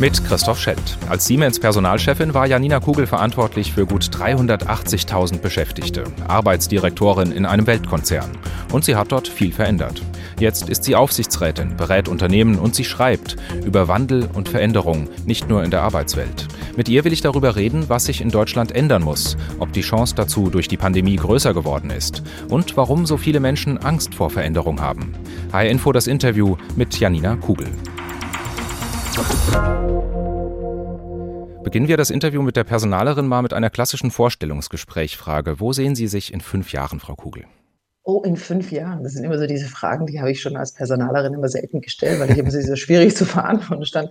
Mit Christoph Schelt. Als Siemens Personalchefin war Janina Kugel verantwortlich für gut 380.000 Beschäftigte, Arbeitsdirektorin in einem Weltkonzern. Und sie hat dort viel verändert. Jetzt ist sie Aufsichtsrätin, berät Unternehmen und sie schreibt über Wandel und Veränderung, nicht nur in der Arbeitswelt. Mit ihr will ich darüber reden, was sich in Deutschland ändern muss, ob die Chance dazu durch die Pandemie größer geworden ist und warum so viele Menschen Angst vor Veränderung haben. HR Info das Interview mit Janina Kugel. Beginnen wir das Interview mit der Personalerin mal mit einer klassischen Vorstellungsgesprächfrage. Wo sehen Sie sich in fünf Jahren, Frau Kugel? Oh, in fünf Jahren. Das sind immer so diese Fragen, die habe ich schon als Personalerin immer selten gestellt, weil ich immer so schwierig zu verantworten stand.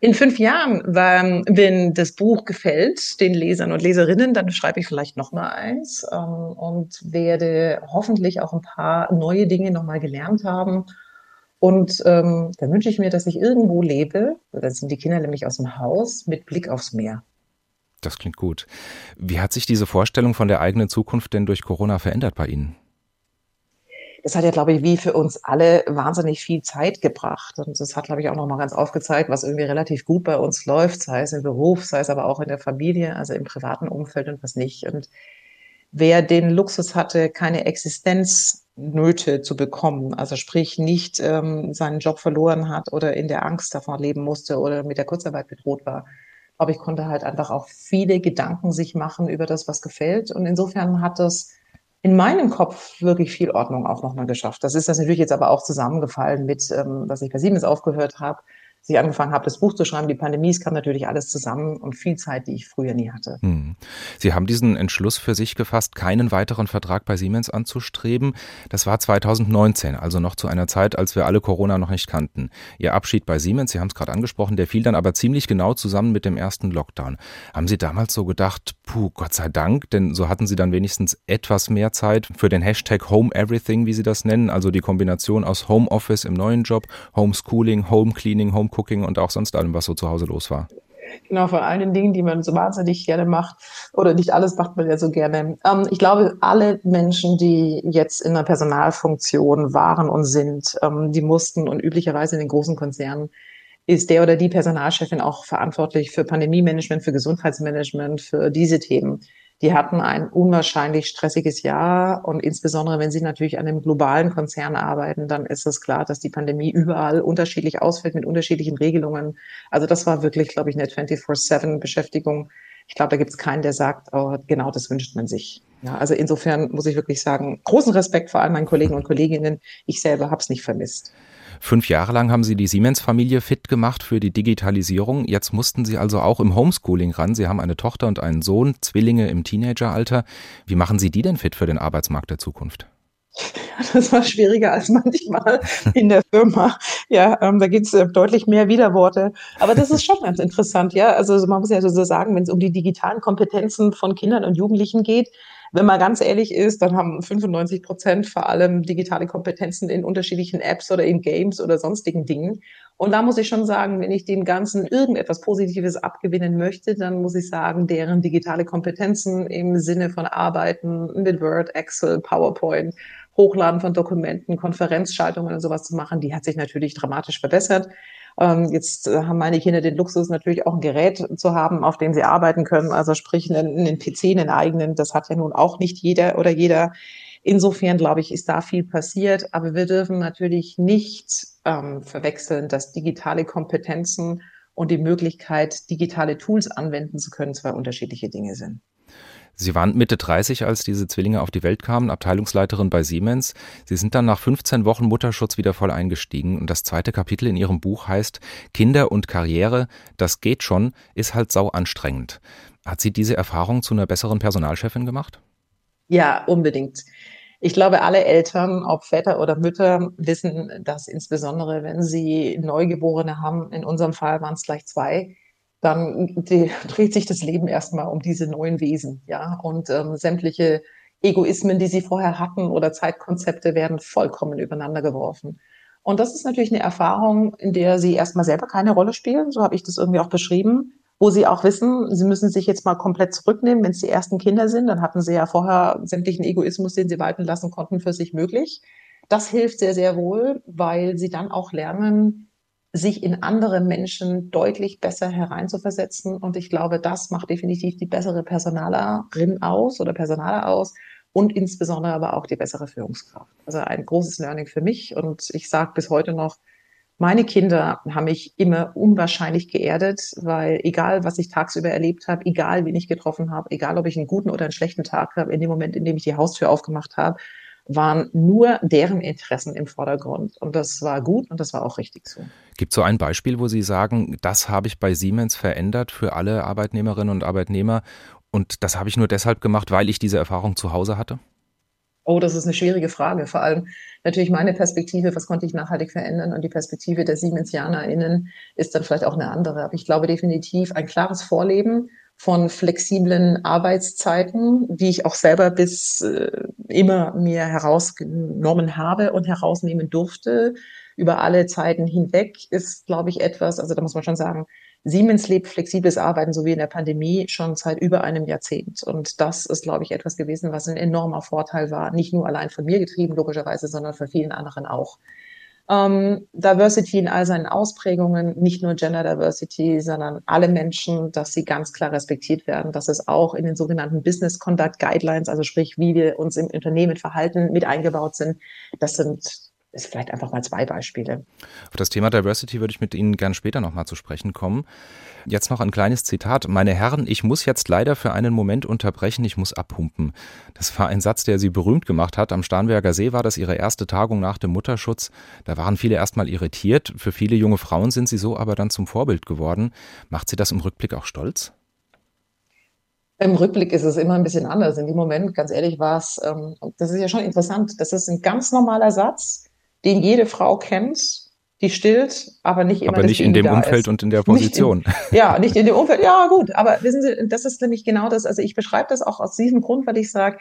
In fünf Jahren, wenn das Buch gefällt den Lesern und Leserinnen, dann schreibe ich vielleicht noch mal eins ähm, und werde hoffentlich auch ein paar neue Dinge noch mal gelernt haben. Und ähm, dann wünsche ich mir, dass ich irgendwo lebe, dann sind die Kinder nämlich aus dem Haus, mit Blick aufs Meer. Das klingt gut. Wie hat sich diese Vorstellung von der eigenen Zukunft denn durch Corona verändert bei Ihnen? das hat ja, glaube ich, wie für uns alle wahnsinnig viel Zeit gebracht. Und das hat, glaube ich, auch nochmal ganz aufgezeigt, was irgendwie relativ gut bei uns läuft, sei es im Beruf, sei es aber auch in der Familie, also im privaten Umfeld und was nicht. Und wer den Luxus hatte, keine Existenznöte zu bekommen, also sprich nicht ähm, seinen Job verloren hat oder in der Angst davon leben musste oder mit der Kurzarbeit bedroht war, glaube ich, konnte halt einfach auch viele Gedanken sich machen über das, was gefällt. Und insofern hat das in meinem Kopf wirklich viel Ordnung auch nochmal geschafft. Das ist das natürlich jetzt aber auch zusammengefallen mit, ähm, was ich bei Siemens aufgehört habe, ich angefangen habe, das Buch zu schreiben, die Pandemie, es kam natürlich alles zusammen und viel Zeit, die ich früher nie hatte. Hm. Sie haben diesen Entschluss für sich gefasst, keinen weiteren Vertrag bei Siemens anzustreben. Das war 2019, also noch zu einer Zeit, als wir alle Corona noch nicht kannten. Ihr Abschied bei Siemens, Sie haben es gerade angesprochen, der fiel dann aber ziemlich genau zusammen mit dem ersten Lockdown. Haben Sie damals so gedacht, puh, Gott sei Dank, denn so hatten Sie dann wenigstens etwas mehr Zeit für den Hashtag Home Everything, wie Sie das nennen, also die Kombination aus Homeoffice im neuen Job, Homeschooling, Home Cleaning, Home Cooking und auch sonst allem, was so zu Hause los war. Genau, von allen den Dingen, die man so wahnsinnig gerne macht. Oder nicht alles macht man ja so gerne. Ähm, ich glaube, alle Menschen, die jetzt in einer Personalfunktion waren und sind, ähm, die mussten und üblicherweise in den großen Konzernen ist der oder die Personalchefin auch verantwortlich für Pandemie-Management, für Gesundheitsmanagement, für diese Themen. Die hatten ein unwahrscheinlich stressiges Jahr und insbesondere wenn sie natürlich an einem globalen Konzern arbeiten, dann ist es klar, dass die Pandemie überall unterschiedlich ausfällt mit unterschiedlichen Regelungen. Also das war wirklich, glaube ich, eine 24-7-Beschäftigung. Ich glaube, da gibt es keinen, der sagt, oh, genau das wünscht man sich. Ja, also insofern muss ich wirklich sagen, großen Respekt vor all meinen Kollegen und Kolleginnen. Ich selber habe es nicht vermisst. Fünf Jahre lang haben Sie die Siemens-Familie fit gemacht für die Digitalisierung. Jetzt mussten Sie also auch im Homeschooling ran. Sie haben eine Tochter und einen Sohn, Zwillinge im Teenageralter. Wie machen Sie die denn fit für den Arbeitsmarkt der Zukunft? Das war schwieriger als manchmal in der Firma. Ja, ähm, da gibt es äh, deutlich mehr Widerworte. Aber das ist schon ganz interessant, ja. Also man muss ja so sagen, wenn es um die digitalen Kompetenzen von Kindern und Jugendlichen geht, wenn man ganz ehrlich ist, dann haben 95 Prozent vor allem digitale Kompetenzen in unterschiedlichen Apps oder in Games oder sonstigen Dingen. Und da muss ich schon sagen, wenn ich dem Ganzen irgendetwas Positives abgewinnen möchte, dann muss ich sagen, deren digitale Kompetenzen im Sinne von Arbeiten mit Word, Excel, PowerPoint, Hochladen von Dokumenten, Konferenzschaltungen und sowas zu machen, die hat sich natürlich dramatisch verbessert. Ähm, jetzt äh, haben meine Kinder den Luxus, natürlich auch ein Gerät zu haben, auf dem sie arbeiten können. Also sprich einen, einen PC, einen eigenen. Das hat ja nun auch nicht jeder oder jeder. Insofern, glaube ich, ist da viel passiert. Aber wir dürfen natürlich nicht ähm, verwechseln, dass digitale Kompetenzen und die Möglichkeit, digitale Tools anwenden zu können, zwei unterschiedliche Dinge sind. Sie waren Mitte 30, als diese Zwillinge auf die Welt kamen, Abteilungsleiterin bei Siemens. Sie sind dann nach 15 Wochen Mutterschutz wieder voll eingestiegen und das zweite Kapitel in Ihrem Buch heißt Kinder und Karriere, das geht schon, ist halt sau anstrengend. Hat sie diese Erfahrung zu einer besseren Personalchefin gemacht? Ja, unbedingt. Ich glaube, alle Eltern, ob Väter oder Mütter, wissen, dass insbesondere, wenn sie Neugeborene haben, in unserem Fall waren es gleich zwei, dann dreht sich das Leben erstmal um diese neuen Wesen, ja, und ähm, sämtliche Egoismen, die sie vorher hatten oder Zeitkonzepte werden vollkommen übereinander geworfen. Und das ist natürlich eine Erfahrung, in der sie erstmal selber keine Rolle spielen, so habe ich das irgendwie auch beschrieben, wo sie auch wissen, sie müssen sich jetzt mal komplett zurücknehmen, wenn es die ersten Kinder sind, dann hatten sie ja vorher sämtlichen Egoismus, den sie walten lassen konnten, für sich möglich. Das hilft sehr, sehr wohl, weil sie dann auch lernen, sich in andere Menschen deutlich besser hereinzuversetzen. Und ich glaube, das macht definitiv die bessere Personalerin aus oder Personaler aus und insbesondere aber auch die bessere Führungskraft. Also ein großes Learning für mich. Und ich sage bis heute noch, meine Kinder haben mich immer unwahrscheinlich geerdet, weil egal, was ich tagsüber erlebt habe, egal, wen ich getroffen habe, egal, ob ich einen guten oder einen schlechten Tag habe, in dem Moment, in dem ich die Haustür aufgemacht habe, waren nur deren Interessen im Vordergrund. Und das war gut und das war auch richtig so. Gibt es so ein Beispiel, wo Sie sagen, das habe ich bei Siemens verändert für alle Arbeitnehmerinnen und Arbeitnehmer und das habe ich nur deshalb gemacht, weil ich diese Erfahrung zu Hause hatte? Oh, das ist eine schwierige Frage. Vor allem natürlich meine Perspektive, was konnte ich nachhaltig verändern? Und die Perspektive der SiemensjanerInnen ist dann vielleicht auch eine andere. Aber ich glaube definitiv ein klares Vorleben von flexiblen Arbeitszeiten, die ich auch selber bis äh, immer mir herausgenommen habe und herausnehmen durfte über alle Zeiten hinweg, ist, glaube ich, etwas, also da muss man schon sagen, Siemens lebt flexibles Arbeiten, so wie in der Pandemie, schon seit über einem Jahrzehnt. Und das ist, glaube ich, etwas gewesen, was ein enormer Vorteil war. Nicht nur allein von mir getrieben, logischerweise, sondern von vielen anderen auch. Ähm, Diversity in all seinen Ausprägungen, nicht nur Gender Diversity, sondern alle Menschen, dass sie ganz klar respektiert werden, dass es auch in den sogenannten Business Conduct Guidelines, also sprich, wie wir uns im Unternehmen verhalten, mit eingebaut sind. Das sind ist vielleicht einfach mal zwei Beispiele. Auf das Thema Diversity würde ich mit Ihnen gern später nochmal zu sprechen kommen. Jetzt noch ein kleines Zitat. Meine Herren, ich muss jetzt leider für einen Moment unterbrechen, ich muss abpumpen. Das war ein Satz, der Sie berühmt gemacht hat. Am Starnberger See war das Ihre erste Tagung nach dem Mutterschutz. Da waren viele erstmal irritiert. Für viele junge Frauen sind Sie so aber dann zum Vorbild geworden. Macht Sie das im Rückblick auch stolz? Im Rückblick ist es immer ein bisschen anders. In dem Moment, ganz ehrlich, war es, ähm, das ist ja schon interessant. Das ist ein ganz normaler Satz, den jede Frau kennt, die stillt, aber nicht immer. Aber nicht in dem Umfeld ist. und in der Position. Nicht in, ja, nicht in dem Umfeld. Ja, gut. Aber wissen Sie, das ist nämlich genau das. Also ich beschreibe das auch aus diesem Grund, weil ich sage,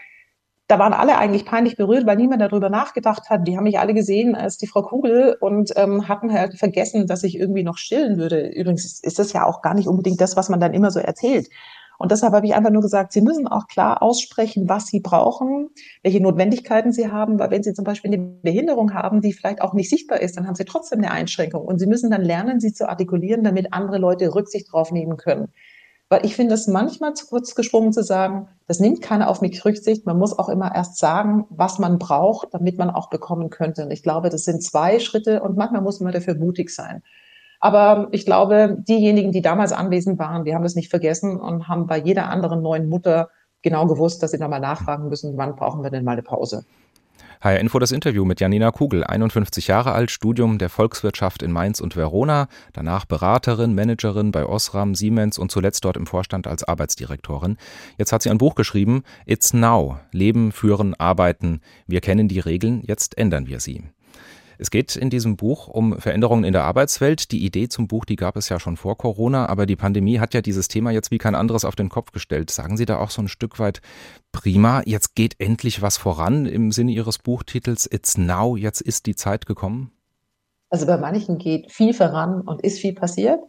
da waren alle eigentlich peinlich berührt, weil niemand darüber nachgedacht hat. Die haben mich alle gesehen als die Frau Kugel und ähm, hatten halt vergessen, dass ich irgendwie noch stillen würde. Übrigens ist das ja auch gar nicht unbedingt das, was man dann immer so erzählt. Und deshalb habe ich einfach nur gesagt, Sie müssen auch klar aussprechen, was Sie brauchen, welche Notwendigkeiten Sie haben, weil wenn Sie zum Beispiel eine Behinderung haben, die vielleicht auch nicht sichtbar ist, dann haben Sie trotzdem eine Einschränkung. Und Sie müssen dann lernen, sie zu artikulieren, damit andere Leute Rücksicht drauf nehmen können. Weil ich finde es manchmal zu kurz gesprungen zu sagen, das nimmt keiner auf mich Rücksicht. Man muss auch immer erst sagen, was man braucht, damit man auch bekommen könnte. Und ich glaube, das sind zwei Schritte und manchmal muss man dafür mutig sein. Aber ich glaube, diejenigen, die damals anwesend waren, die haben das nicht vergessen und haben bei jeder anderen neuen Mutter genau gewusst, dass sie da mal nachfragen müssen, wann brauchen wir denn mal eine Pause. HR Info das Interview mit Janina Kugel, 51 Jahre alt, Studium der Volkswirtschaft in Mainz und Verona, danach Beraterin, Managerin bei Osram, Siemens und zuletzt dort im Vorstand als Arbeitsdirektorin. Jetzt hat sie ein Buch geschrieben, It's Now, Leben, Führen, Arbeiten. Wir kennen die Regeln, jetzt ändern wir sie. Es geht in diesem Buch um Veränderungen in der Arbeitswelt. Die Idee zum Buch, die gab es ja schon vor Corona, aber die Pandemie hat ja dieses Thema jetzt wie kein anderes auf den Kopf gestellt. Sagen Sie da auch so ein Stück weit, prima, jetzt geht endlich was voran im Sinne Ihres Buchtitels It's Now, jetzt ist die Zeit gekommen? Also bei manchen geht viel voran und ist viel passiert.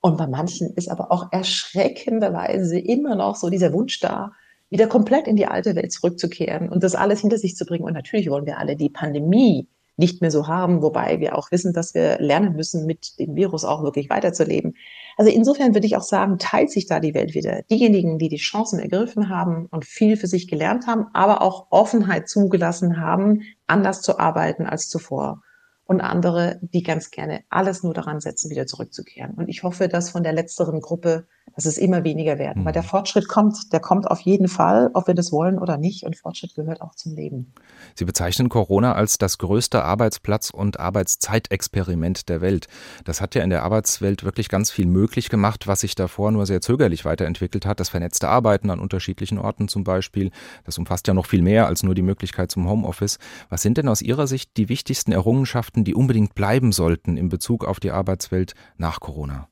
Und bei manchen ist aber auch erschreckenderweise immer noch so dieser Wunsch da, wieder komplett in die alte Welt zurückzukehren und das alles hinter sich zu bringen. Und natürlich wollen wir alle die Pandemie nicht mehr so haben, wobei wir auch wissen, dass wir lernen müssen, mit dem Virus auch wirklich weiterzuleben. Also insofern würde ich auch sagen, teilt sich da die Welt wieder. Diejenigen, die die Chancen ergriffen haben und viel für sich gelernt haben, aber auch Offenheit zugelassen haben, anders zu arbeiten als zuvor. Und andere, die ganz gerne alles nur daran setzen, wieder zurückzukehren. Und ich hoffe, dass von der letzteren Gruppe dass es immer weniger werden. Mhm. Weil der Fortschritt kommt, der kommt auf jeden Fall, ob wir das wollen oder nicht. Und Fortschritt gehört auch zum Leben. Sie bezeichnen Corona als das größte Arbeitsplatz- und Arbeitszeitexperiment der Welt. Das hat ja in der Arbeitswelt wirklich ganz viel möglich gemacht, was sich davor nur sehr zögerlich weiterentwickelt hat. Das vernetzte Arbeiten an unterschiedlichen Orten zum Beispiel. Das umfasst ja noch viel mehr als nur die Möglichkeit zum Homeoffice. Was sind denn aus Ihrer Sicht die wichtigsten Errungenschaften, die unbedingt bleiben sollten in Bezug auf die Arbeitswelt nach Corona?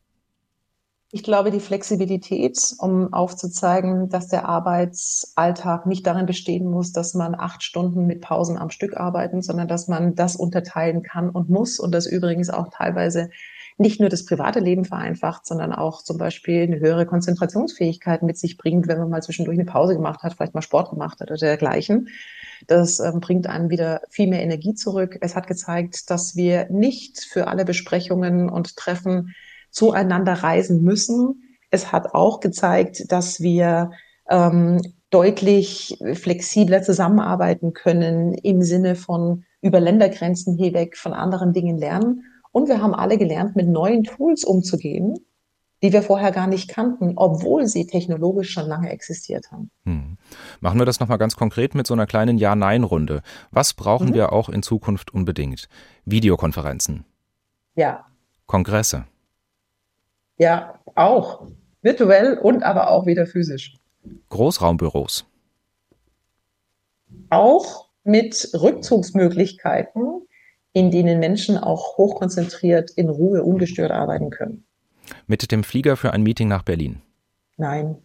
Ich glaube, die Flexibilität, um aufzuzeigen, dass der Arbeitsalltag nicht darin bestehen muss, dass man acht Stunden mit Pausen am Stück arbeiten, sondern dass man das unterteilen kann und muss und das übrigens auch teilweise nicht nur das private Leben vereinfacht, sondern auch zum Beispiel eine höhere Konzentrationsfähigkeit mit sich bringt, wenn man mal zwischendurch eine Pause gemacht hat, vielleicht mal Sport gemacht hat oder dergleichen. Das ähm, bringt einem wieder viel mehr Energie zurück. Es hat gezeigt, dass wir nicht für alle Besprechungen und Treffen zueinander reisen müssen. Es hat auch gezeigt, dass wir ähm, deutlich flexibler zusammenarbeiten können im Sinne von über Ländergrenzen hinweg von anderen Dingen lernen. Und wir haben alle gelernt, mit neuen Tools umzugehen, die wir vorher gar nicht kannten, obwohl sie technologisch schon lange existiert haben. Hm. Machen wir das nochmal ganz konkret mit so einer kleinen Ja-Nein-Runde. Was brauchen mhm. wir auch in Zukunft unbedingt? Videokonferenzen. Ja. Kongresse. Ja, auch. Virtuell und aber auch wieder physisch. Großraumbüros. Auch mit Rückzugsmöglichkeiten, in denen Menschen auch hochkonzentriert in Ruhe ungestört arbeiten können. Mit dem Flieger für ein Meeting nach Berlin? Nein.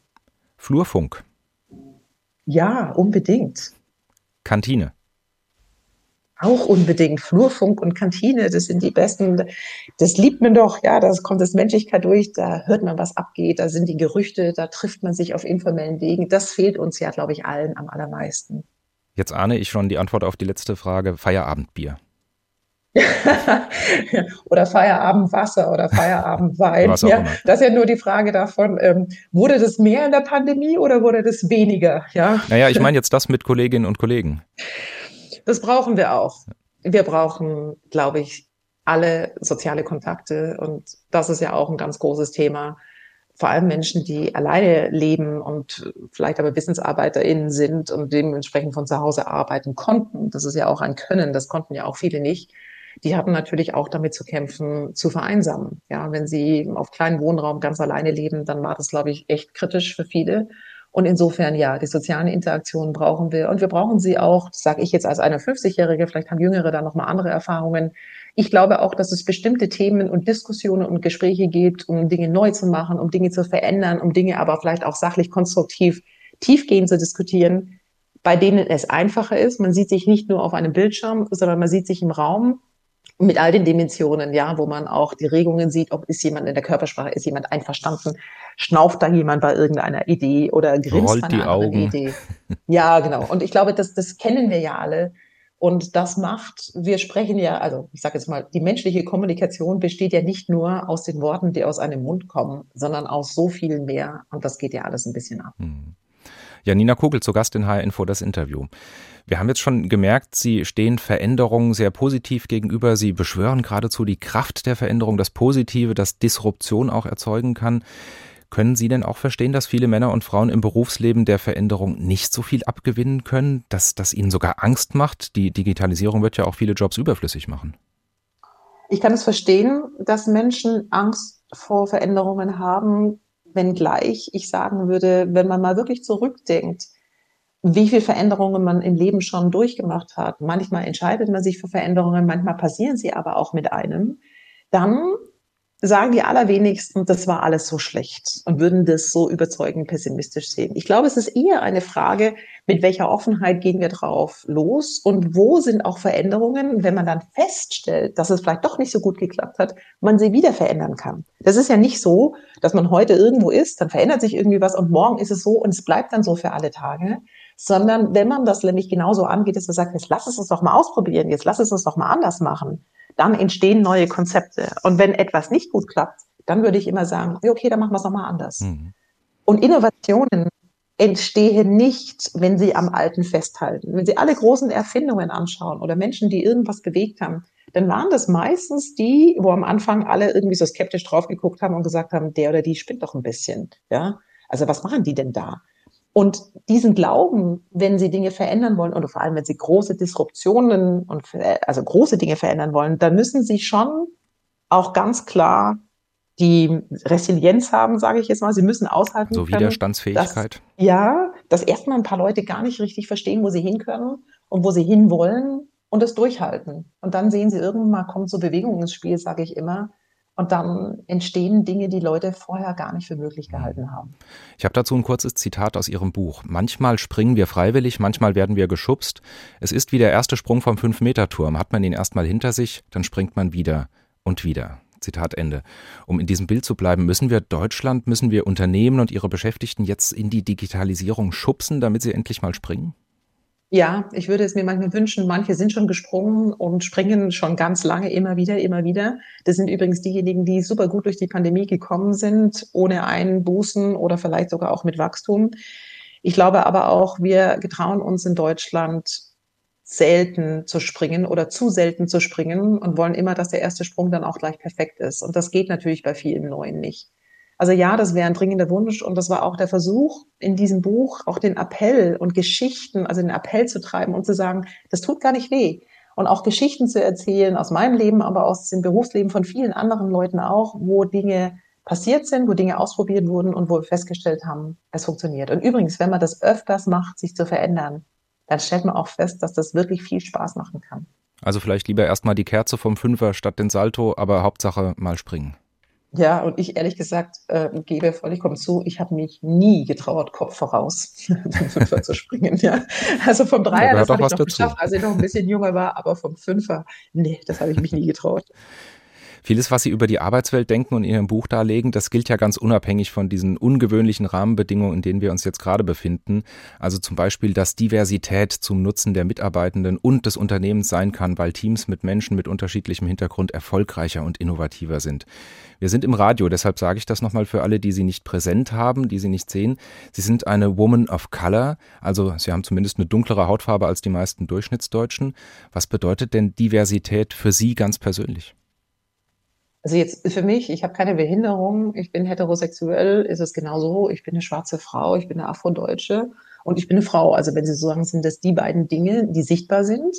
Flurfunk? Ja, unbedingt. Kantine? Auch unbedingt. Flurfunk und Kantine, das sind die besten. Das liebt man doch, ja, da kommt das Menschlichkeit durch, da hört man, was abgeht, da sind die Gerüchte, da trifft man sich auf informellen Wegen. Das fehlt uns ja, glaube ich, allen am allermeisten. Jetzt ahne ich schon die Antwort auf die letzte Frage: Feierabendbier. oder Feierabendwasser oder Feierabendwein. ja, das ist ja nur die Frage davon, ähm, wurde das mehr in der Pandemie oder wurde das weniger? Ja? Naja, ich meine jetzt das mit Kolleginnen und Kollegen. Das brauchen wir auch. Wir brauchen, glaube ich, alle soziale Kontakte und das ist ja auch ein ganz großes Thema. Vor allem Menschen, die alleine leben und vielleicht aber WissensarbeiterInnen sind und dementsprechend von zu Hause arbeiten konnten. Das ist ja auch ein Können, das konnten ja auch viele nicht. Die hatten natürlich auch damit zu kämpfen, zu vereinsamen. Ja, wenn sie auf kleinen Wohnraum ganz alleine leben, dann war das, glaube ich, echt kritisch für viele. Und insofern, ja, die sozialen Interaktionen brauchen wir. Und wir brauchen sie auch, sage ich jetzt als eine 50-Jährige, vielleicht haben Jüngere da nochmal andere Erfahrungen. Ich glaube auch, dass es bestimmte Themen und Diskussionen und Gespräche gibt, um Dinge neu zu machen, um Dinge zu verändern, um Dinge aber vielleicht auch sachlich konstruktiv tiefgehend zu diskutieren, bei denen es einfacher ist. Man sieht sich nicht nur auf einem Bildschirm, sondern man sieht sich im Raum mit all den Dimensionen, ja, wo man auch die Regungen sieht, ob ist jemand in der Körpersprache, ist jemand einverstanden, schnauft da jemand bei irgendeiner Idee oder grinst Rollt bei einer Augen. Idee. Ja, genau. Und ich glaube, das, das kennen wir ja alle. Und das macht, wir sprechen ja, also ich sage jetzt mal, die menschliche Kommunikation besteht ja nicht nur aus den Worten, die aus einem Mund kommen, sondern aus so viel mehr. Und das geht ja alles ein bisschen ab. Hm. Janina Kugel zu Gast in HR Info das Interview. Wir haben jetzt schon gemerkt, Sie stehen Veränderungen sehr positiv gegenüber. Sie beschwören geradezu die Kraft der Veränderung, das Positive, das Disruption auch erzeugen kann. Können Sie denn auch verstehen, dass viele Männer und Frauen im Berufsleben der Veränderung nicht so viel abgewinnen können, dass das ihnen sogar Angst macht? Die Digitalisierung wird ja auch viele Jobs überflüssig machen. Ich kann es verstehen, dass Menschen Angst vor Veränderungen haben, wenngleich ich sagen würde, wenn man mal wirklich zurückdenkt, wie viel Veränderungen man im Leben schon durchgemacht hat. Manchmal entscheidet man sich für Veränderungen, manchmal passieren sie aber auch mit einem. Dann sagen die allerwenigsten, das war alles so schlecht und würden das so überzeugend pessimistisch sehen. Ich glaube, es ist eher eine Frage, mit welcher Offenheit gehen wir drauf los und wo sind auch Veränderungen, wenn man dann feststellt, dass es vielleicht doch nicht so gut geklappt hat, man sie wieder verändern kann. Das ist ja nicht so, dass man heute irgendwo ist, dann verändert sich irgendwie was und morgen ist es so und es bleibt dann so für alle Tage, sondern wenn man das nämlich genauso angeht, dass man sagt, jetzt lass es uns doch mal ausprobieren, jetzt lass es uns doch mal anders machen, dann entstehen neue Konzepte. Und wenn etwas nicht gut klappt, dann würde ich immer sagen, okay, dann machen wir es nochmal anders. Mhm. Und Innovationen entstehen nicht, wenn sie am Alten festhalten. Wenn Sie alle großen Erfindungen anschauen oder Menschen, die irgendwas bewegt haben, dann waren das meistens die, wo am Anfang alle irgendwie so skeptisch drauf geguckt haben und gesagt haben, der oder die spinnt doch ein bisschen. Ja, also was machen die denn da? Und diesen Glauben, wenn sie Dinge verändern wollen, oder vor allem, wenn sie große Disruptionen und also große Dinge verändern wollen, dann müssen sie schon auch ganz klar die Resilienz haben, sage ich jetzt mal. Sie müssen aushalten. So Widerstandsfähigkeit. Dass, ja, dass erstmal ein paar Leute gar nicht richtig verstehen, wo sie hin können und wo sie hin wollen und das durchhalten. Und dann sehen sie irgendwann mal, kommt so Bewegung ins Spiel, sage ich immer. Und dann entstehen Dinge, die Leute vorher gar nicht für möglich gehalten haben. Ich habe dazu ein kurzes Zitat aus Ihrem Buch. Manchmal springen wir freiwillig, manchmal werden wir geschubst. Es ist wie der erste Sprung vom Fünf-Meter-Turm. Hat man ihn erstmal hinter sich, dann springt man wieder und wieder. Zitat Ende. Um in diesem Bild zu bleiben, müssen wir Deutschland, müssen wir Unternehmen und ihre Beschäftigten jetzt in die Digitalisierung schubsen, damit sie endlich mal springen? Ja, ich würde es mir manchmal wünschen. Manche sind schon gesprungen und springen schon ganz lange immer wieder, immer wieder. Das sind übrigens diejenigen, die super gut durch die Pandemie gekommen sind, ohne Einbußen oder vielleicht sogar auch mit Wachstum. Ich glaube aber auch, wir getrauen uns in Deutschland selten zu springen oder zu selten zu springen und wollen immer, dass der erste Sprung dann auch gleich perfekt ist. Und das geht natürlich bei vielen Neuen nicht. Also ja, das wäre ein dringender Wunsch und das war auch der Versuch in diesem Buch, auch den Appell und Geschichten, also den Appell zu treiben und zu sagen, das tut gar nicht weh. Und auch Geschichten zu erzählen aus meinem Leben, aber aus dem Berufsleben von vielen anderen Leuten auch, wo Dinge passiert sind, wo Dinge ausprobiert wurden und wo wir festgestellt haben, es funktioniert. Und übrigens, wenn man das öfters macht, sich zu verändern, dann stellt man auch fest, dass das wirklich viel Spaß machen kann. Also vielleicht lieber erstmal die Kerze vom Fünfer statt den Salto, aber Hauptsache mal springen. Ja, und ich ehrlich gesagt äh, gebe vollkommen zu, ich habe mich nie getraut, Kopf voraus vom Fünfer zu springen. Ja. Also vom Dreier, das habe ich noch dazu. geschafft, als ich noch ein bisschen jünger war, aber vom Fünfer, nee, das habe ich mich nie getraut. Vieles, was Sie über die Arbeitswelt denken und in Ihrem Buch darlegen, das gilt ja ganz unabhängig von diesen ungewöhnlichen Rahmenbedingungen, in denen wir uns jetzt gerade befinden. Also zum Beispiel, dass Diversität zum Nutzen der Mitarbeitenden und des Unternehmens sein kann, weil Teams mit Menschen mit unterschiedlichem Hintergrund erfolgreicher und innovativer sind. Wir sind im Radio, deshalb sage ich das nochmal für alle, die Sie nicht präsent haben, die Sie nicht sehen. Sie sind eine Woman of Color, also Sie haben zumindest eine dunklere Hautfarbe als die meisten Durchschnittsdeutschen. Was bedeutet denn Diversität für Sie ganz persönlich? Also jetzt für mich, ich habe keine Behinderung, ich bin heterosexuell, ist es genauso. Ich bin eine schwarze Frau, ich bin eine Afrodeutsche und ich bin eine Frau. Also wenn Sie so sagen, sind das die beiden Dinge, die sichtbar sind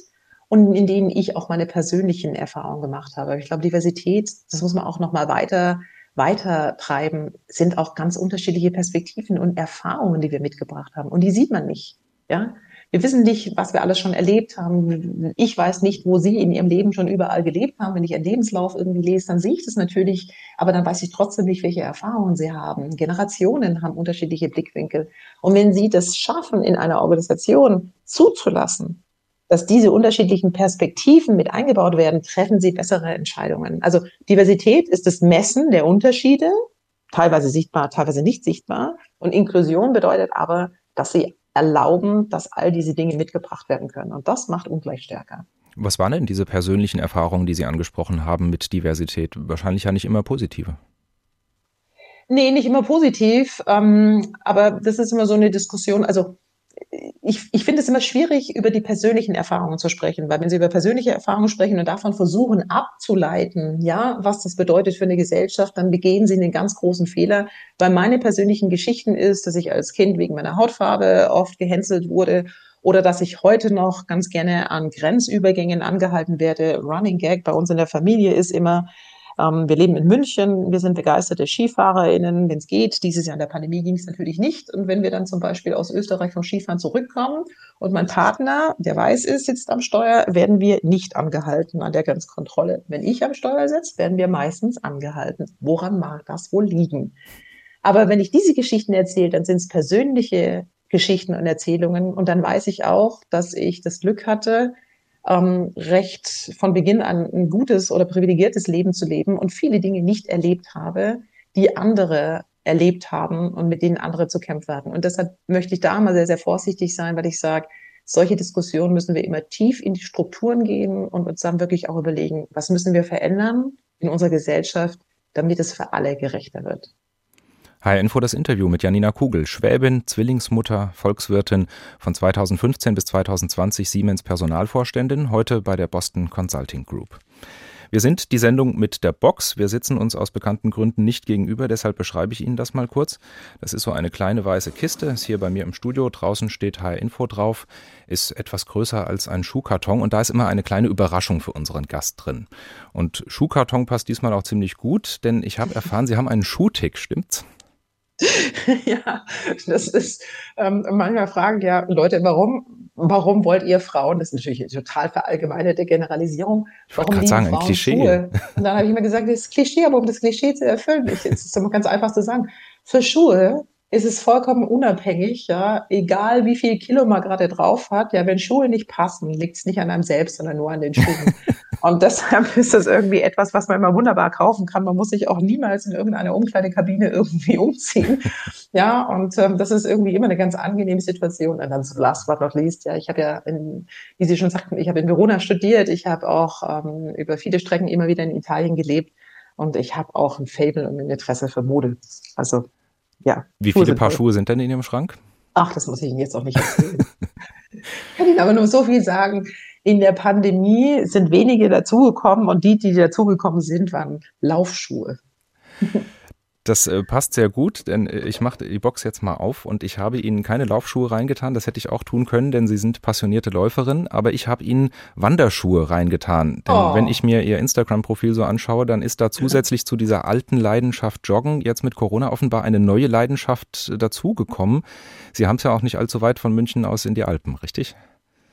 und in denen ich auch meine persönlichen Erfahrungen gemacht habe. Ich glaube, Diversität, das muss man auch noch mal weiter weiter treiben, sind auch ganz unterschiedliche Perspektiven und Erfahrungen, die wir mitgebracht haben. Und die sieht man nicht. Ja, wir wissen nicht, was wir alles schon erlebt haben. Ich weiß nicht, wo Sie in Ihrem Leben schon überall gelebt haben. Wenn ich Ihren Lebenslauf irgendwie lese, dann sehe ich das natürlich, aber dann weiß ich trotzdem nicht, welche Erfahrungen Sie haben. Generationen haben unterschiedliche Blickwinkel. Und wenn Sie das schaffen, in einer Organisation zuzulassen, dass diese unterschiedlichen Perspektiven mit eingebaut werden, treffen Sie bessere Entscheidungen. Also Diversität ist das Messen der Unterschiede, teilweise sichtbar, teilweise nicht sichtbar. Und Inklusion bedeutet aber, dass Sie erlauben, dass all diese Dinge mitgebracht werden können. Und das macht ungleich stärker. Was waren denn diese persönlichen Erfahrungen, die Sie angesprochen haben mit Diversität? Wahrscheinlich ja nicht immer positive. Nee, nicht immer positiv. Ähm, aber das ist immer so eine Diskussion. Also ich, ich finde es immer schwierig, über die persönlichen Erfahrungen zu sprechen, weil wenn Sie über persönliche Erfahrungen sprechen und davon versuchen abzuleiten, ja, was das bedeutet für eine Gesellschaft, dann begehen Sie einen ganz großen Fehler. Weil meine persönlichen Geschichten ist, dass ich als Kind wegen meiner Hautfarbe oft gehänselt wurde oder dass ich heute noch ganz gerne an Grenzübergängen angehalten werde. Running Gag bei uns in der Familie ist immer, ähm, wir leben in München, wir sind begeisterte SkifahrerInnen, wenn es geht. Dieses Jahr in der Pandemie ging es natürlich nicht. Und wenn wir dann zum Beispiel aus Österreich vom Skifahren zurückkommen und mein Partner, der weiß ist, sitzt am Steuer, werden wir nicht angehalten an der Grenzkontrolle. Wenn ich am Steuer sitze, werden wir meistens angehalten. Woran mag das wohl liegen? Aber wenn ich diese Geschichten erzähle, dann sind es persönliche Geschichten und Erzählungen. Und dann weiß ich auch, dass ich das Glück hatte, ähm, recht von Beginn an ein gutes oder privilegiertes Leben zu leben und viele Dinge nicht erlebt habe, die andere erlebt haben und mit denen andere zu kämpfen hatten. Und deshalb möchte ich da mal sehr, sehr vorsichtig sein, weil ich sage, solche Diskussionen müssen wir immer tief in die Strukturen gehen und uns dann wirklich auch überlegen, was müssen wir verändern in unserer Gesellschaft, damit es für alle gerechter wird. HR Info das Interview mit Janina Kugel, Schwäbin, Zwillingsmutter, Volkswirtin, von 2015 bis 2020 Siemens Personalvorständin, heute bei der Boston Consulting Group. Wir sind die Sendung mit der Box. Wir sitzen uns aus bekannten Gründen nicht gegenüber, deshalb beschreibe ich Ihnen das mal kurz. Das ist so eine kleine weiße Kiste, ist hier bei mir im Studio. Draußen steht HR Info drauf, ist etwas größer als ein Schuhkarton und da ist immer eine kleine Überraschung für unseren Gast drin. Und Schuhkarton passt diesmal auch ziemlich gut, denn ich habe erfahren, Sie haben einen Schuhtick, stimmt's? ja, das ist, ähm, manchmal fragen ja Leute, warum, warum wollt ihr Frauen, das ist natürlich eine total verallgemeinerte Generalisierung, warum lieben sagen, Frauen ein Klischee. Schuhe? Und dann habe ich immer gesagt, das ist Klischee, aber um das Klischee zu erfüllen, ich, es ist immer ganz einfach zu sagen, für Schuhe ist es vollkommen unabhängig, ja, egal wie viel Kilo man gerade drauf hat, ja, wenn Schuhe nicht passen, liegt es nicht an einem selbst, sondern nur an den Schuhen. Und deshalb ist das irgendwie etwas, was man immer wunderbar kaufen kann. Man muss sich auch niemals in irgendeiner Umkleidekabine irgendwie umziehen. Ja, und ähm, das ist irgendwie immer eine ganz angenehme Situation. Und dann so last but not least, ja, ich habe ja, in, wie Sie schon sagten, ich habe in Verona studiert. Ich habe auch ähm, über viele Strecken immer wieder in Italien gelebt. Und ich habe auch ein Fable und ein Interesse für Mode. Also, ja. Wie viele Paar Schuhe sind denn in Ihrem Schrank? Ach, das muss ich Ihnen jetzt auch nicht erzählen. kann Ihnen aber nur so viel sagen. In der Pandemie sind wenige dazugekommen und die, die dazugekommen sind, waren Laufschuhe. Das äh, passt sehr gut, denn äh, ich mache die Box jetzt mal auf und ich habe Ihnen keine Laufschuhe reingetan. Das hätte ich auch tun können, denn Sie sind passionierte Läuferin. Aber ich habe Ihnen Wanderschuhe reingetan. Denn oh. wenn ich mir Ihr Instagram-Profil so anschaue, dann ist da zusätzlich zu dieser alten Leidenschaft Joggen jetzt mit Corona offenbar eine neue Leidenschaft äh, dazugekommen. Sie haben es ja auch nicht allzu weit von München aus in die Alpen, richtig?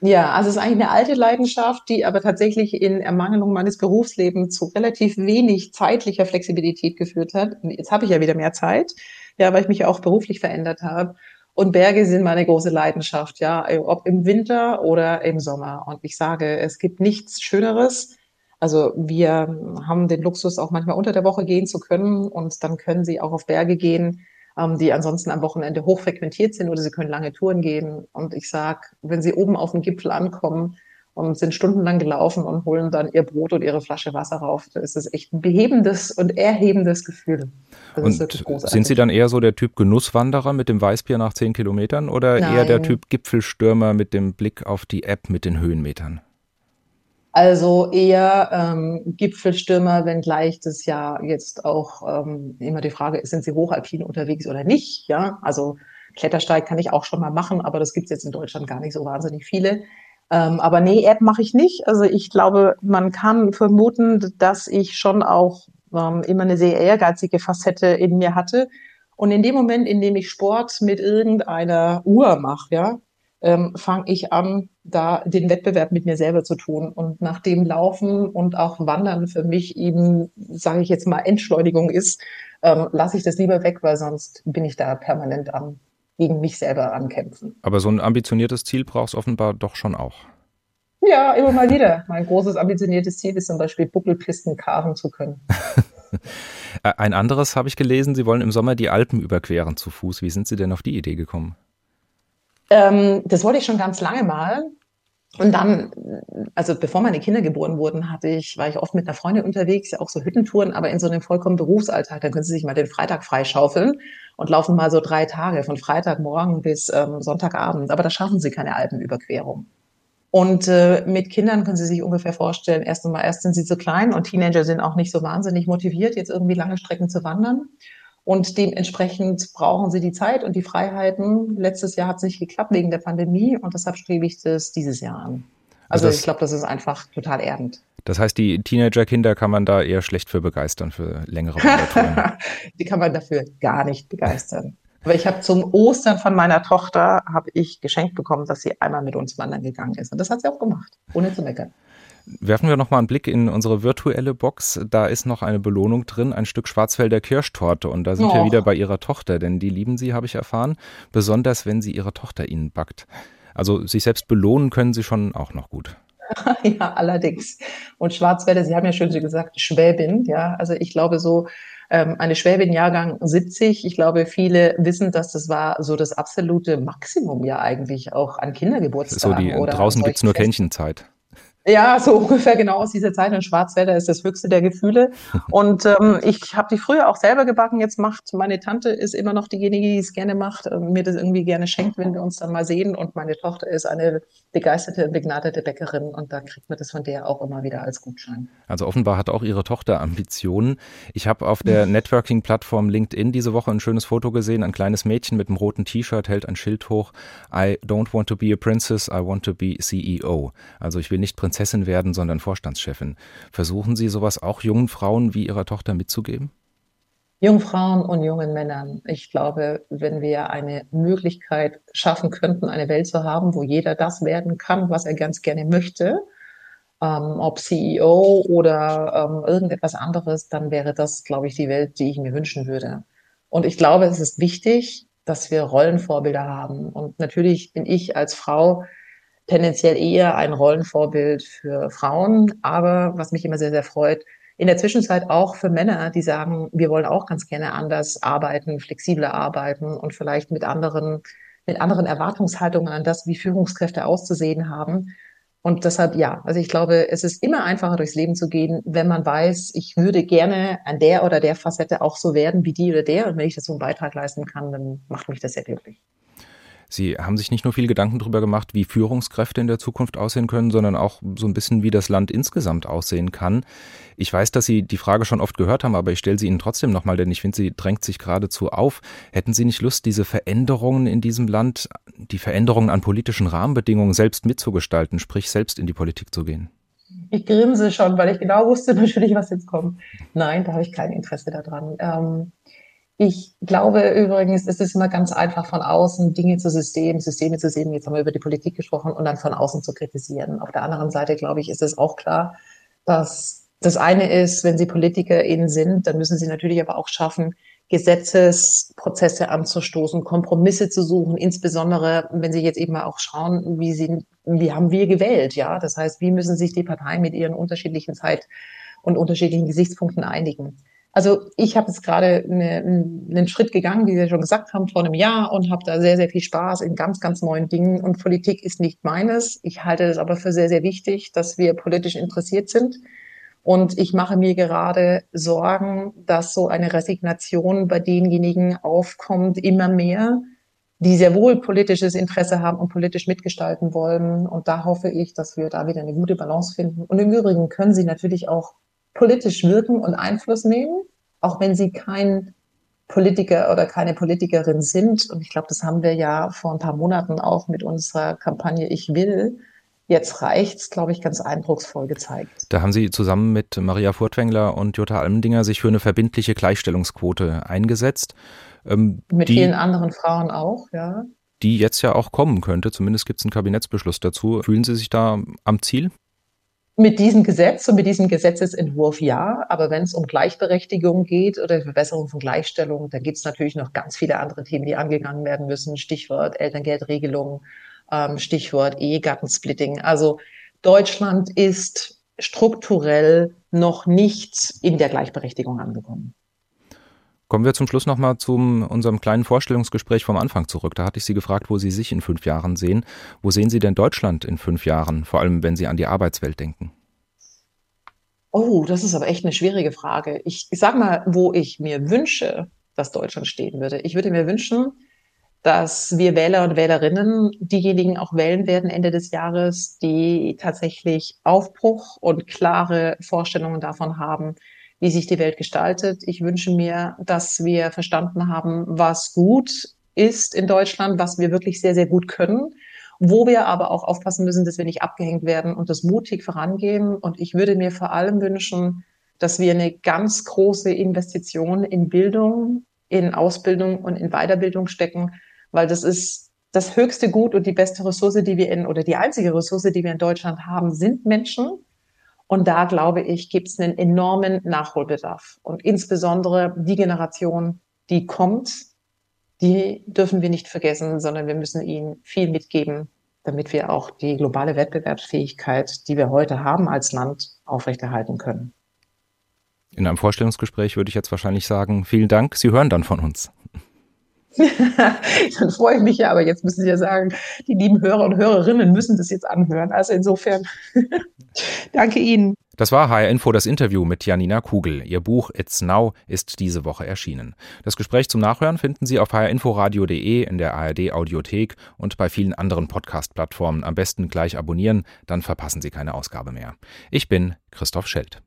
Ja, also es ist eigentlich eine alte Leidenschaft, die aber tatsächlich in Ermangelung meines Berufslebens zu relativ wenig zeitlicher Flexibilität geführt hat. Jetzt habe ich ja wieder mehr Zeit, ja, weil ich mich ja auch beruflich verändert habe. Und Berge sind meine große Leidenschaft, ja, ob im Winter oder im Sommer. Und ich sage, es gibt nichts Schöneres. Also wir haben den Luxus, auch manchmal unter der Woche gehen zu können und dann können Sie auch auf Berge gehen ähm, die ansonsten am Wochenende hochfrequentiert sind oder sie können lange Touren gehen. Und ich sage, wenn sie oben auf dem Gipfel ankommen und sind stundenlang gelaufen und holen dann ihr Brot und ihre Flasche Wasser rauf, da ist es echt ein behebendes und erhebendes Gefühl. Das und sind Sie dann eher so der Typ Genusswanderer mit dem Weißbier nach zehn Kilometern oder Nein. eher der Typ Gipfelstürmer mit dem Blick auf die App mit den Höhenmetern? Also eher ähm, Gipfelstürmer, wenngleich das ja jetzt auch ähm, immer die Frage ist, sind sie hochalpin unterwegs oder nicht? Ja, also Klettersteig kann ich auch schon mal machen, aber das gibt's jetzt in Deutschland gar nicht so wahnsinnig viele. Ähm, aber nee, App mache ich nicht. Also ich glaube, man kann vermuten, dass ich schon auch ähm, immer eine sehr ehrgeizige Facette in mir hatte. Und in dem Moment, in dem ich Sport mit irgendeiner Uhr mache, ja, ähm, fange ich an, da den Wettbewerb mit mir selber zu tun. Und nachdem Laufen und auch Wandern für mich eben, sage ich jetzt mal, Entschleunigung ist, ähm, lasse ich das lieber weg, weil sonst bin ich da permanent am gegen mich selber ankämpfen. Aber so ein ambitioniertes Ziel brauchst offenbar doch schon auch. Ja, immer mal wieder. Mein großes ambitioniertes Ziel ist zum Beispiel Buckelpisten karren zu können. Ein anderes habe ich gelesen, Sie wollen im Sommer die Alpen überqueren zu Fuß. Wie sind Sie denn auf die Idee gekommen? Ähm, das wollte ich schon ganz lange mal. Und dann, also bevor meine Kinder geboren wurden, hatte ich, war ich oft mit einer Freundin unterwegs, ja auch so Hüttentouren, aber in so einem vollkommen Berufsalltag. Dann können Sie sich mal den Freitag freischaufeln und laufen mal so drei Tage, von Freitagmorgen bis ähm, Sonntagabend. Aber da schaffen Sie keine Alpenüberquerung. Und äh, mit Kindern können Sie sich ungefähr vorstellen, erst einmal, erst sind sie zu klein und Teenager sind auch nicht so wahnsinnig motiviert, jetzt irgendwie lange Strecken zu wandern. Und dementsprechend brauchen sie die Zeit und die Freiheiten. Letztes Jahr hat es nicht geklappt wegen der Pandemie und deshalb strebe ich das dieses Jahr an. Also, also ich glaube, das ist einfach total erdend. Das heißt, die Teenager-Kinder kann man da eher schlecht für begeistern, für längere Wandertouren. die kann man dafür gar nicht begeistern. Aber ich habe zum Ostern von meiner Tochter habe ich geschenkt bekommen, dass sie einmal mit uns wandern gegangen ist. Und das hat sie auch gemacht, ohne zu meckern. Werfen wir noch mal einen Blick in unsere virtuelle Box. Da ist noch eine Belohnung drin, ein Stück Schwarzwälder Kirschtorte. Und da sind Och. wir wieder bei Ihrer Tochter, denn die lieben Sie, habe ich erfahren. Besonders, wenn sie Ihre Tochter Ihnen backt. Also sich selbst belohnen können Sie schon auch noch gut. ja, allerdings. Und Schwarzwälder, Sie haben ja schön gesagt, Schwäbin. Ja, also ich glaube so, ähm, eine Schwäbin Jahrgang 70. Ich glaube, viele wissen, dass das war so das absolute Maximum ja eigentlich auch an Kindergeburtstagen. So die, oder draußen gibt's nur Kännchenzeit. Ja, so ungefähr genau aus dieser Zeit. Und Schwarzwälder ist das höchste der Gefühle. Und ähm, ich habe die früher auch selber gebacken. Jetzt macht meine Tante ist immer noch diejenige, die es gerne macht, äh, mir das irgendwie gerne schenkt, wenn wir uns dann mal sehen. Und meine Tochter ist eine begeisterte, begnadete Bäckerin und da kriegt man das von der auch immer wieder als Gutschein. Also offenbar hat auch ihre Tochter Ambitionen. Ich habe auf der Networking-Plattform LinkedIn diese Woche ein schönes Foto gesehen. Ein kleines Mädchen mit einem roten T-Shirt hält ein Schild hoch. I don't want to be a princess, I want to be CEO. Also ich will nicht Prinzessin Prinzessin werden, sondern Vorstandschefin. Versuchen Sie sowas auch jungen Frauen wie Ihrer Tochter mitzugeben? Jungen Frauen und jungen Männern. Ich glaube, wenn wir eine Möglichkeit schaffen könnten, eine Welt zu haben, wo jeder das werden kann, was er ganz gerne möchte, ähm, ob CEO oder ähm, irgendetwas anderes, dann wäre das, glaube ich, die Welt, die ich mir wünschen würde. Und ich glaube, es ist wichtig, dass wir Rollenvorbilder haben. Und natürlich bin ich als Frau tendenziell eher ein Rollenvorbild für Frauen, aber was mich immer sehr, sehr freut, in der Zwischenzeit auch für Männer, die sagen, wir wollen auch ganz gerne anders arbeiten, flexibler arbeiten und vielleicht mit anderen, mit anderen Erwartungshaltungen an das, wie Führungskräfte auszusehen haben. Und deshalb ja, also ich glaube, es ist immer einfacher durchs Leben zu gehen, wenn man weiß, ich würde gerne an der oder der Facette auch so werden wie die oder der. Und wenn ich dazu einen Beitrag leisten kann, dann macht mich das sehr glücklich. Sie haben sich nicht nur viel Gedanken darüber gemacht, wie Führungskräfte in der Zukunft aussehen können, sondern auch so ein bisschen, wie das Land insgesamt aussehen kann. Ich weiß, dass Sie die Frage schon oft gehört haben, aber ich stelle sie Ihnen trotzdem nochmal, denn ich finde, sie drängt sich geradezu auf. Hätten Sie nicht Lust, diese Veränderungen in diesem Land, die Veränderungen an politischen Rahmenbedingungen selbst mitzugestalten, sprich selbst in die Politik zu gehen? Ich grinse schon, weil ich genau wusste natürlich, was jetzt kommt. Nein, da habe ich kein Interesse daran. Ähm, ich glaube übrigens, es ist immer ganz einfach von außen Dinge zu System, Systeme zu sehen. Jetzt haben wir über die Politik gesprochen und dann von außen zu kritisieren. Auf der anderen Seite, glaube ich, ist es auch klar, dass das eine ist, wenn Sie PolitikerInnen sind, dann müssen Sie natürlich aber auch schaffen, Gesetzesprozesse anzustoßen, Kompromisse zu suchen, insbesondere wenn Sie jetzt eben mal auch schauen, wie, Sie, wie haben wir gewählt, ja? Das heißt, wie müssen sich die Parteien mit ihren unterschiedlichen Zeit und unterschiedlichen Gesichtspunkten einigen? Also ich habe jetzt gerade eine, einen Schritt gegangen, wie Sie schon gesagt haben, vor einem Jahr und habe da sehr, sehr viel Spaß in ganz, ganz neuen Dingen. Und Politik ist nicht meines. Ich halte es aber für sehr, sehr wichtig, dass wir politisch interessiert sind. Und ich mache mir gerade Sorgen, dass so eine Resignation bei denjenigen aufkommt, immer mehr, die sehr wohl politisches Interesse haben und politisch mitgestalten wollen. Und da hoffe ich, dass wir da wieder eine gute Balance finden. Und im Übrigen können Sie natürlich auch politisch wirken und Einfluss nehmen, auch wenn sie kein Politiker oder keine Politikerin sind. Und ich glaube, das haben wir ja vor ein paar Monaten auch mit unserer Kampagne Ich will. Jetzt reicht's, glaube ich, ganz eindrucksvoll gezeigt. Da haben Sie zusammen mit Maria Furtwängler und Jutta Almendinger sich für eine verbindliche Gleichstellungsquote eingesetzt. Ähm, mit vielen anderen Frauen auch, ja. Die jetzt ja auch kommen könnte. Zumindest gibt es einen Kabinettsbeschluss dazu. Fühlen Sie sich da am Ziel? Mit diesem Gesetz und mit diesem Gesetzesentwurf ja, aber wenn es um Gleichberechtigung geht oder Verbesserung von Gleichstellung, dann gibt es natürlich noch ganz viele andere Themen, die angegangen werden müssen. Stichwort Elterngeldregelung, ähm, Stichwort Ehegattensplitting. Also Deutschland ist strukturell noch nicht in der Gleichberechtigung angekommen. Kommen wir zum Schluss nochmal zu unserem kleinen Vorstellungsgespräch vom Anfang zurück. Da hatte ich Sie gefragt, wo Sie sich in fünf Jahren sehen. Wo sehen Sie denn Deutschland in fünf Jahren, vor allem wenn Sie an die Arbeitswelt denken? Oh, das ist aber echt eine schwierige Frage. Ich, ich sage mal, wo ich mir wünsche, dass Deutschland stehen würde. Ich würde mir wünschen, dass wir Wähler und Wählerinnen diejenigen auch wählen werden Ende des Jahres, die tatsächlich Aufbruch und klare Vorstellungen davon haben, wie sich die Welt gestaltet. Ich wünsche mir, dass wir verstanden haben, was gut ist in Deutschland, was wir wirklich sehr, sehr gut können, wo wir aber auch aufpassen müssen, dass wir nicht abgehängt werden und das mutig vorangehen. Und ich würde mir vor allem wünschen, dass wir eine ganz große Investition in Bildung, in Ausbildung und in Weiterbildung stecken, weil das ist das höchste Gut und die beste Ressource, die wir in, oder die einzige Ressource, die wir in Deutschland haben, sind Menschen. Und da glaube ich, gibt es einen enormen Nachholbedarf. Und insbesondere die Generation, die kommt, die dürfen wir nicht vergessen, sondern wir müssen ihnen viel mitgeben, damit wir auch die globale Wettbewerbsfähigkeit, die wir heute haben als Land, aufrechterhalten können. In einem Vorstellungsgespräch würde ich jetzt wahrscheinlich sagen, vielen Dank, Sie hören dann von uns. dann freue ich mich ja, aber jetzt müssen Sie ja sagen, die lieben Hörer und Hörerinnen müssen das jetzt anhören. Also insofern danke Ihnen. Das war HR Info das Interview mit Janina Kugel. Ihr Buch It's Now ist diese Woche erschienen. Das Gespräch zum Nachhören finden Sie auf hrinforadio.de, in der ARD Audiothek und bei vielen anderen Podcast-Plattformen. Am besten gleich abonnieren, dann verpassen Sie keine Ausgabe mehr. Ich bin Christoph Schelt.